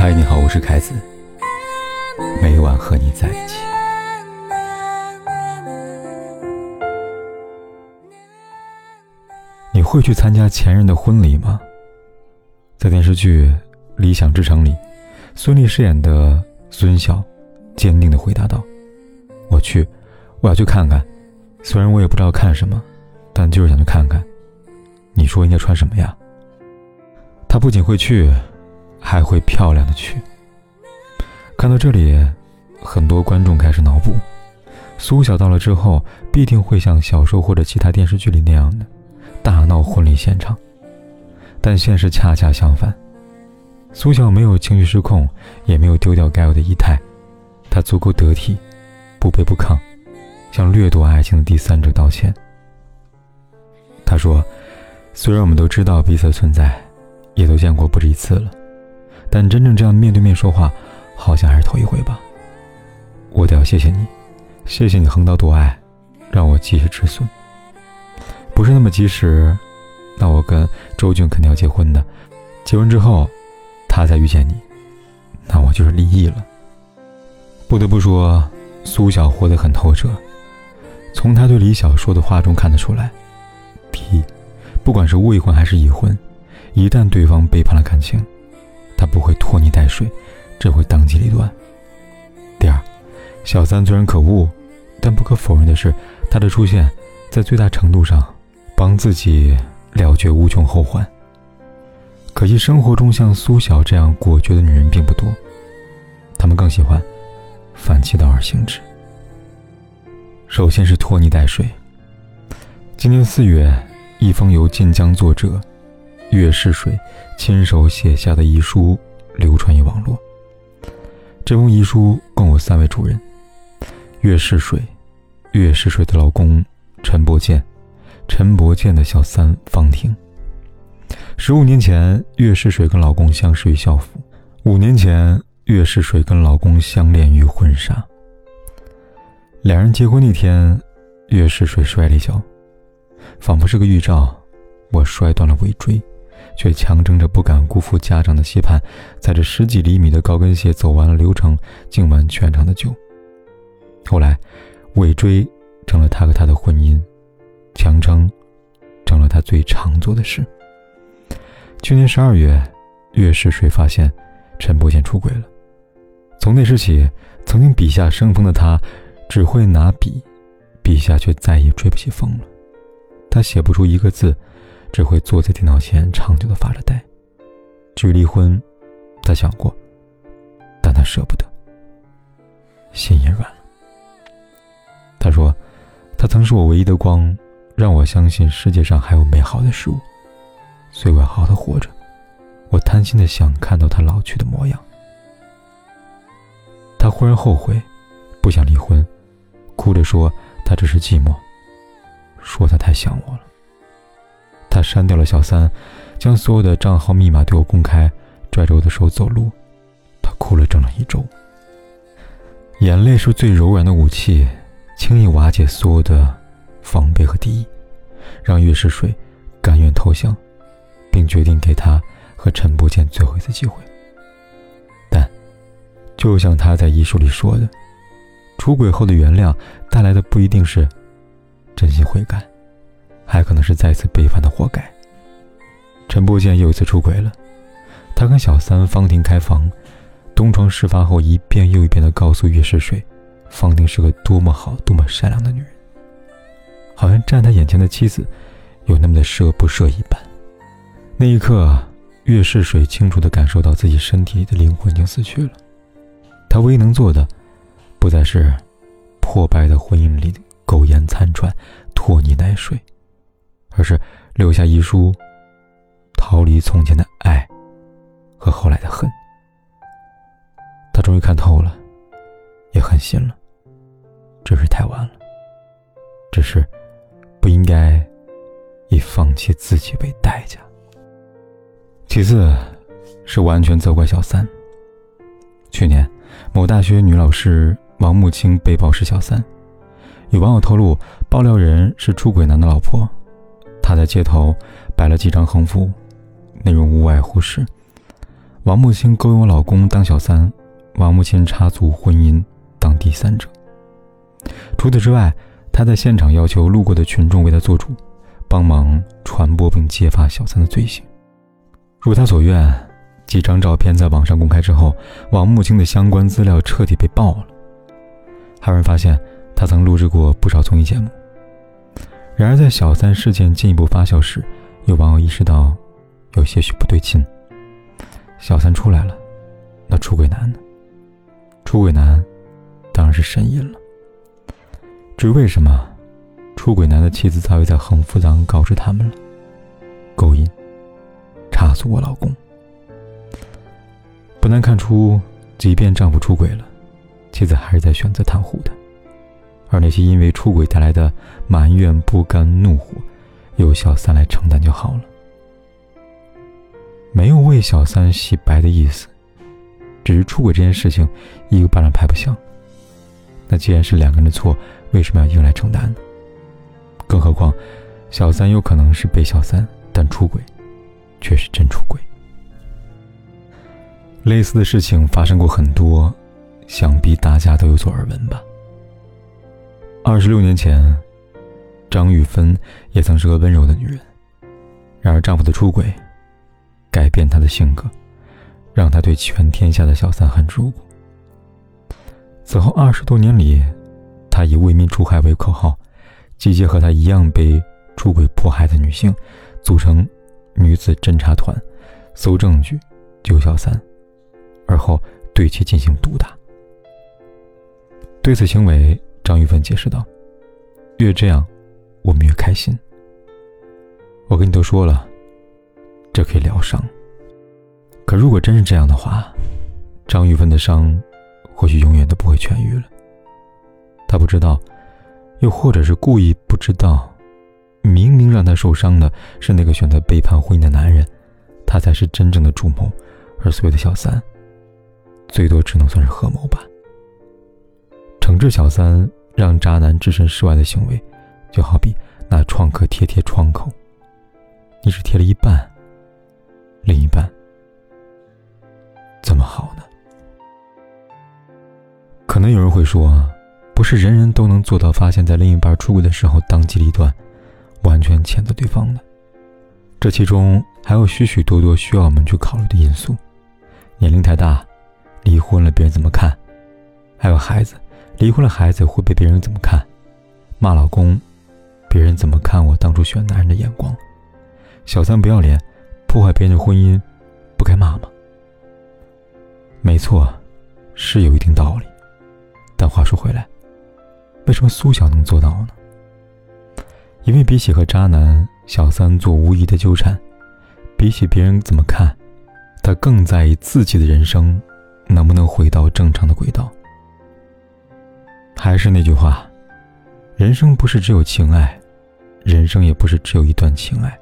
嗨，你好，我是凯子。每晚和你在一起。你会去参加前任的婚礼吗？在电视剧《理想之城》里，孙俪饰演的孙晓坚定的回答道：“我去，我要去看看。虽然我也不知道看什么，但就是想去看看。你说应该穿什么呀？”他不仅会去，还会漂亮的去。看到这里，很多观众开始脑补：苏晓到了之后，必定会像小说或者其他电视剧里那样的大闹婚礼现场。但现实恰恰相反，苏晓没有情绪失控，也没有丢掉该有的仪态，她足够得体，不卑不亢，向掠夺爱情的第三者道歉。他说：“虽然我们都知道彼此存在，也都见过不止一次了，但真正这样面对面说话。”好像还是头一回吧。我得要谢谢你，谢谢你横刀夺爱，让我及时止损。不是那么及时，那我跟周俊肯定要结婚的。结婚之后，他再遇见你，那我就是离异了。不得不说，苏晓活得很透彻。从他对李晓说的话中看得出来：第一，不管是未婚还是已婚，一旦对方背叛了感情，他不会拖泥带水。只会当机立断。第二，小三虽然可恶，但不可否认的是，他的出现在最大程度上帮自己了却无穷后患。可惜生活中像苏晓这样果决的女人并不多，她们更喜欢反其道而行之。首先是拖泥带水。今年四月，一封由晋江作者岳世水亲手写下的遗书流传于网络。这封遗书共有三位主人：岳世水、岳世水的老公陈伯健、陈伯健的小三方婷。十五年前，岳世水跟老公相识于校服；五年前，岳世水跟老公相恋于婚纱。两人结婚那天，岳世水摔了一跤，仿佛是个预兆，我摔断了尾椎。却强撑着不敢辜负家长的期盼，踩着十几厘米的高跟鞋走完了流程，敬完全场的酒。后来，尾椎成了他和他的婚姻，强撑成了他最常做的事。去年十二月，岳世水发现陈伯贤出轨了。从那时起，曾经笔下生风的他，只会拿笔，笔下却再也吹不起风了。他写不出一个字。只会坐在电脑前长久的发着呆。至于离婚，他想过，但他舍不得，心也软了。他说：“他曾是我唯一的光，让我相信世界上还有美好的事物，所以我要好好的活着。我贪心的想看到他老去的模样。”他忽然后悔，不想离婚，哭着说：“他只是寂寞，说他太想我了。”他删掉了小三，将所有的账号密码对我公开，拽着我的手走路。他哭了整整一周。眼泪是最柔软的武器，轻易瓦解所有的防备和敌意，让岳世水甘愿投降，并决定给他和陈不见最后一次机会。但，就像他在遗书里说的，出轨后的原谅带来的不一定是真心悔改。还可能是再次背叛的活该。陈伯健又一次出轨了，他跟小三方婷开房，东窗事发后一遍又一遍地告诉岳世水，方婷是个多么好、多么善良的女人，好像站他眼前的妻子有那么的舍不舍一般。那一刻，岳世水清楚地感受到自己身体里的灵魂已经死去了，他唯一能做的，不再是破败的婚姻里苟延残喘、拖泥带水。而是留下遗书，逃离从前的爱和后来的恨。他终于看透了，也狠心了，只是太晚了。只是不应该以放弃自己为代价。其次，是完全责怪小三。去年，某大学女老师王木青被曝是小三，有网友透露，爆料人是出轨男的老婆。他在街头摆了几张横幅，内容无外乎是：“王木青勾引我老公当小三，王木青插足婚姻当第三者。除此之外，他在现场要求路过的群众为他做主，帮忙传播并揭发小三的罪行。如他所愿，几张照片在网上公开之后，王木青的相关资料彻底被爆了。还有人发现他曾录制过不少综艺节目。然而，在小三事件进一步发酵时，有网友意识到有些许不对劲。小三出来了，那出轨男呢？出轨男当然是神隐了。至于为什么，出轨男的妻子早已在横幅上告知他们了：勾引、插足我老公。不难看出，即便丈夫出轨了，妻子还是在选择袒护他。而那些因为出轨带来的埋怨、不甘、怒火，由小三来承担就好了，没有为小三洗白的意思，只是出轨这件事情一个巴掌拍不响。那既然是两个人的错，为什么要一个来承担呢？更何况，小三有可能是被小三，但出轨却是真出轨。类似的事情发生过很多，想必大家都有所耳闻吧。二十六年前，张玉芬也曾是个温柔的女人。然而，丈夫的出轨改变她的性格，让她对全天下的小三恨之入骨。此后二十多年里，她以“为民除害”为口号，集结和她一样被出轨迫害的女性，组成女子侦查团，搜证据、救小三，而后对其进行毒打。对此行为。张玉芬解释道：“越这样，我们越开心。我跟你都说了，这可以疗伤。可如果真是这样的话，张玉芬的伤或许永远都不会痊愈了。她不知道，又或者是故意不知道，明明让她受伤的是那个选择背叛婚姻的男人，他才是真正的主谋，而所谓的小三，最多只能算是合谋吧。惩治小三。”让渣男置身事外的行为，就好比拿创可贴贴窗口，你只贴了一半，另一半怎么好呢？可能有人会说，不是人人都能做到发现，在另一半出轨的时候当机立断，完全谴责对方的。这其中还有许许多多需要我们去考虑的因素：年龄太大，离婚了别人怎么看？还有孩子。离婚了，孩子会被别人怎么看？骂老公，别人怎么看我当初选男人的眼光？小三不要脸，破坏别人的婚姻，不该骂吗？没错，是有一定道理。但话说回来，为什么苏晓能做到呢？因为比起和渣男、小三做无意的纠缠，比起别人怎么看，他更在意自己的人生能不能回到正常的轨道。还是那句话，人生不是只有情爱，人生也不是只有一段情爱。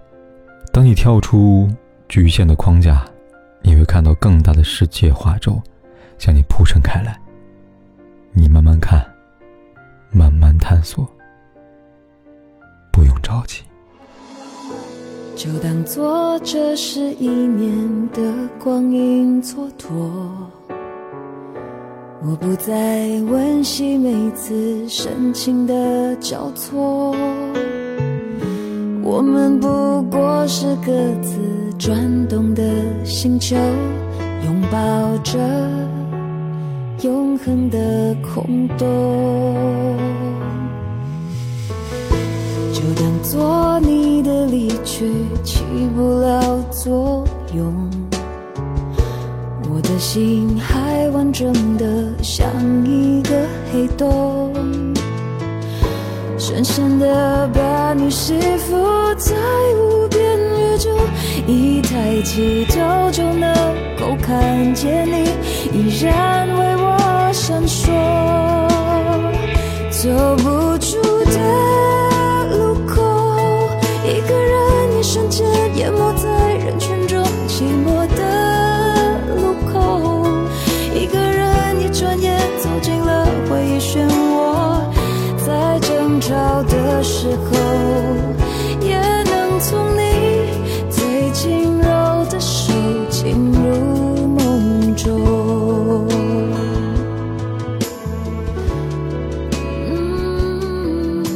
当你跳出局限的框架，你会看到更大的世界画轴向你铺陈开来。你慢慢看，慢慢探索，不用着急。就当做这是一年的光阴蹉跎。我不再温习每次深情的交错，我们不过是各自转动的星球，拥抱着永恒的空洞。就当做你的离去起不了作用。我的心还完整的像一个黑洞，深深的把你吸附在无边宇宙，一抬起头就能够看见你，依然为我闪烁，走不出的路口，一个人一瞬间淹没。